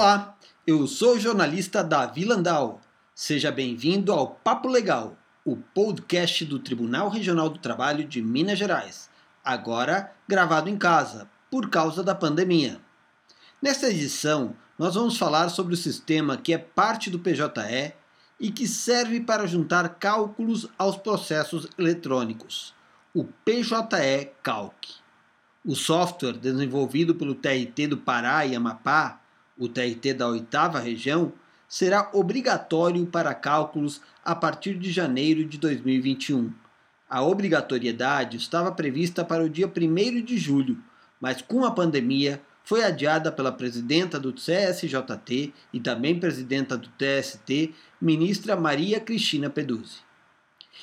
Olá, eu sou o jornalista Davi Landau. Seja bem-vindo ao Papo Legal, o podcast do Tribunal Regional do Trabalho de Minas Gerais, agora gravado em casa, por causa da pandemia. Nesta edição, nós vamos falar sobre o sistema que é parte do PJE e que serve para juntar cálculos aos processos eletrônicos, o PJE Calc. O software desenvolvido pelo TRT do Pará e Amapá, o TRT da oitava região, será obrigatório para cálculos a partir de janeiro de 2021. A obrigatoriedade estava prevista para o dia 1 de julho, mas com a pandemia foi adiada pela presidenta do CSJT e também presidenta do TST, ministra Maria Cristina Peduzzi.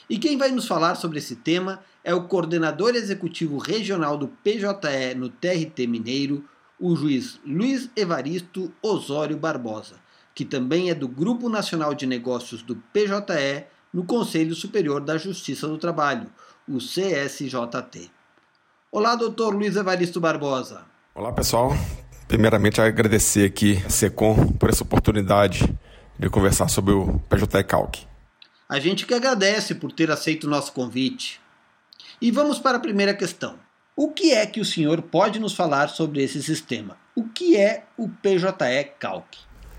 E quem vai nos falar sobre esse tema é o coordenador executivo regional do PJE no TRT Mineiro, o juiz Luiz Evaristo Osório Barbosa, que também é do Grupo Nacional de Negócios do PJE no Conselho Superior da Justiça do Trabalho, o CSJT. Olá, doutor Luiz Evaristo Barbosa. Olá, pessoal. Primeiramente, agradecer aqui a SECOM por essa oportunidade de conversar sobre o PJE Calc. A gente que agradece por ter aceito o nosso convite. E vamos para a primeira questão. O que é que o senhor pode nos falar sobre esse sistema? O que é o PJE Calc?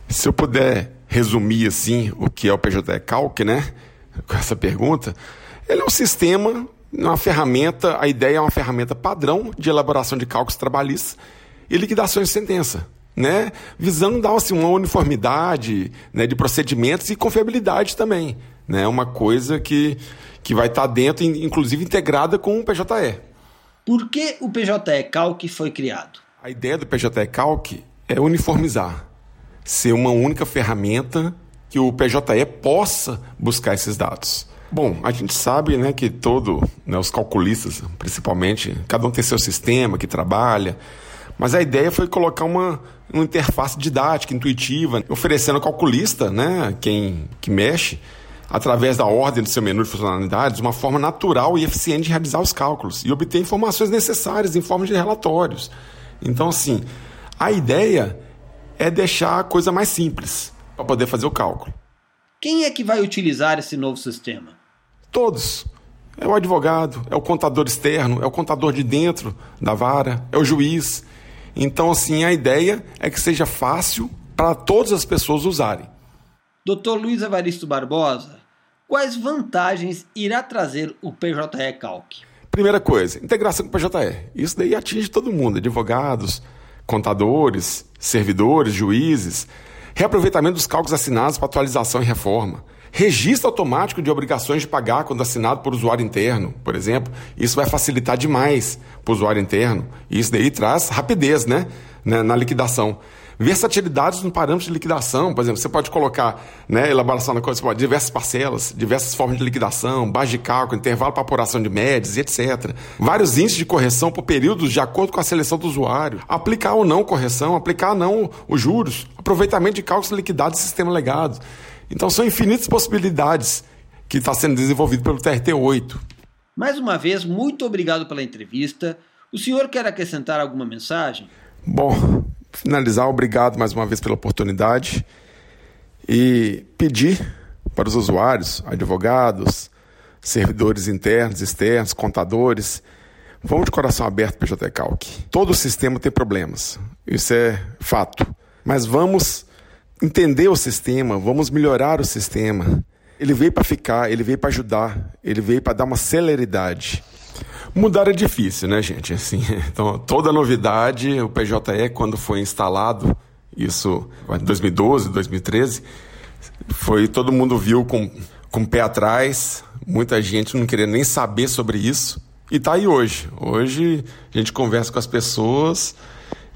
Se eu puder resumir assim o que é o PJE Calc, né? Com essa pergunta, ele é um sistema, uma ferramenta, a ideia é uma ferramenta padrão de elaboração de cálculos trabalhistas e liquidações de sentença. Né, visando dar assim, uma uniformidade né, de procedimentos e confiabilidade também. Né, uma coisa que que vai estar dentro, inclusive integrada com o PJE. Por que o PJE Calc foi criado? A ideia do PJE Calc é uniformizar, ser uma única ferramenta que o PJE possa buscar esses dados. Bom, a gente sabe né, que todo, né, os calculistas, principalmente, cada um tem seu sistema que trabalha, mas a ideia foi colocar uma, uma interface didática, intuitiva, oferecendo ao calculista, né, quem que mexe, através da ordem do seu menu de funcionalidades, uma forma natural e eficiente de realizar os cálculos e obter informações necessárias em forma de relatórios. Então, assim, a ideia é deixar a coisa mais simples para poder fazer o cálculo. Quem é que vai utilizar esse novo sistema? Todos. É o advogado, é o contador externo, é o contador de dentro da vara, é o juiz. Então, assim, a ideia é que seja fácil para todas as pessoas usarem. Dr. Luiz Evaristo Barbosa, quais vantagens irá trazer o PJE Calc? Primeira coisa, integração com o PJE. Isso daí atinge todo mundo, advogados, contadores, servidores, juízes. Reaproveitamento dos cálculos assinados para atualização e reforma. Registro automático de obrigações de pagar quando assinado por usuário interno, por exemplo. Isso vai facilitar demais para o usuário interno. Isso daí traz rapidez né? na liquidação versatilidades no parâmetro de liquidação. Por exemplo, você pode colocar né, elaboração da coisa, pode, diversas parcelas, diversas formas de liquidação, base de cálculo, intervalo para apuração de médias e etc. Vários índices de correção por períodos de acordo com a seleção do usuário. Aplicar ou não correção, aplicar ou não os juros, aproveitamento de cálculos liquidados e sistema legado. Então são infinitas possibilidades que está sendo desenvolvido pelo TRT-8. Mais uma vez, muito obrigado pela entrevista. O senhor quer acrescentar alguma mensagem? Bom, finalizar, obrigado mais uma vez pela oportunidade e pedir para os usuários, advogados, servidores internos, externos, contadores, vamos de coração aberto para o PJ Calc. Todo sistema tem problemas, isso é fato. Mas vamos entender o sistema, vamos melhorar o sistema. Ele veio para ficar, ele veio para ajudar, ele veio para dar uma celeridade. Mudar é difícil, né, gente? Assim, então, toda novidade, o PJE, quando foi instalado, isso em 2012, 2013, foi todo mundo viu com, com o pé atrás, muita gente não queria nem saber sobre isso. E tá aí hoje. Hoje a gente conversa com as pessoas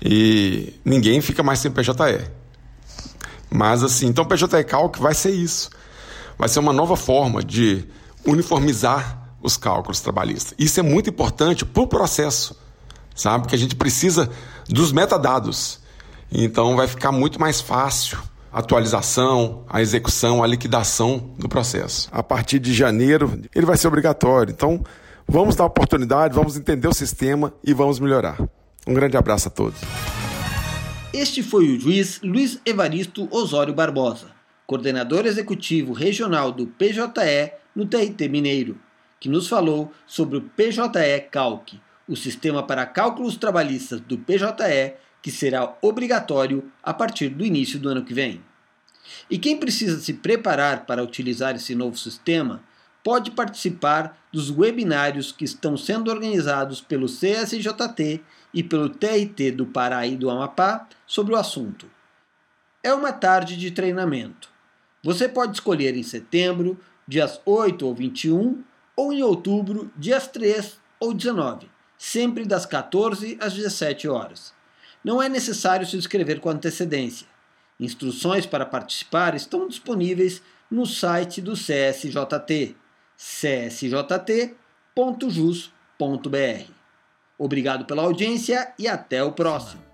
e ninguém fica mais sem PJE. Mas assim, então o PJE Calc vai ser isso. Vai ser uma nova forma de uniformizar os cálculos trabalhistas. Isso é muito importante para o processo, sabe? Porque a gente precisa dos metadados. Então vai ficar muito mais fácil a atualização, a execução, a liquidação do processo. A partir de janeiro, ele vai ser obrigatório. Então, vamos dar oportunidade, vamos entender o sistema e vamos melhorar. Um grande abraço a todos. Este foi o juiz Luiz Evaristo Osório Barbosa, coordenador executivo regional do PJE no TRT Mineiro, que nos falou sobre o PJE Calc, o sistema para cálculos trabalhistas do PJE que será obrigatório a partir do início do ano que vem. E quem precisa se preparar para utilizar esse novo sistema pode participar dos webinários que estão sendo organizados pelo CSJT e pelo TRT do Pará e do Amapá sobre o assunto. É uma tarde de treinamento. Você pode escolher em setembro, dias 8 ou 21, ou em outubro, dias 3 ou 19, sempre das 14 às 17 horas. Não é necessário se inscrever com antecedência. Instruções para participar estão disponíveis no site do CSJT, csjt.jus.br. Obrigado pela audiência e até o próximo.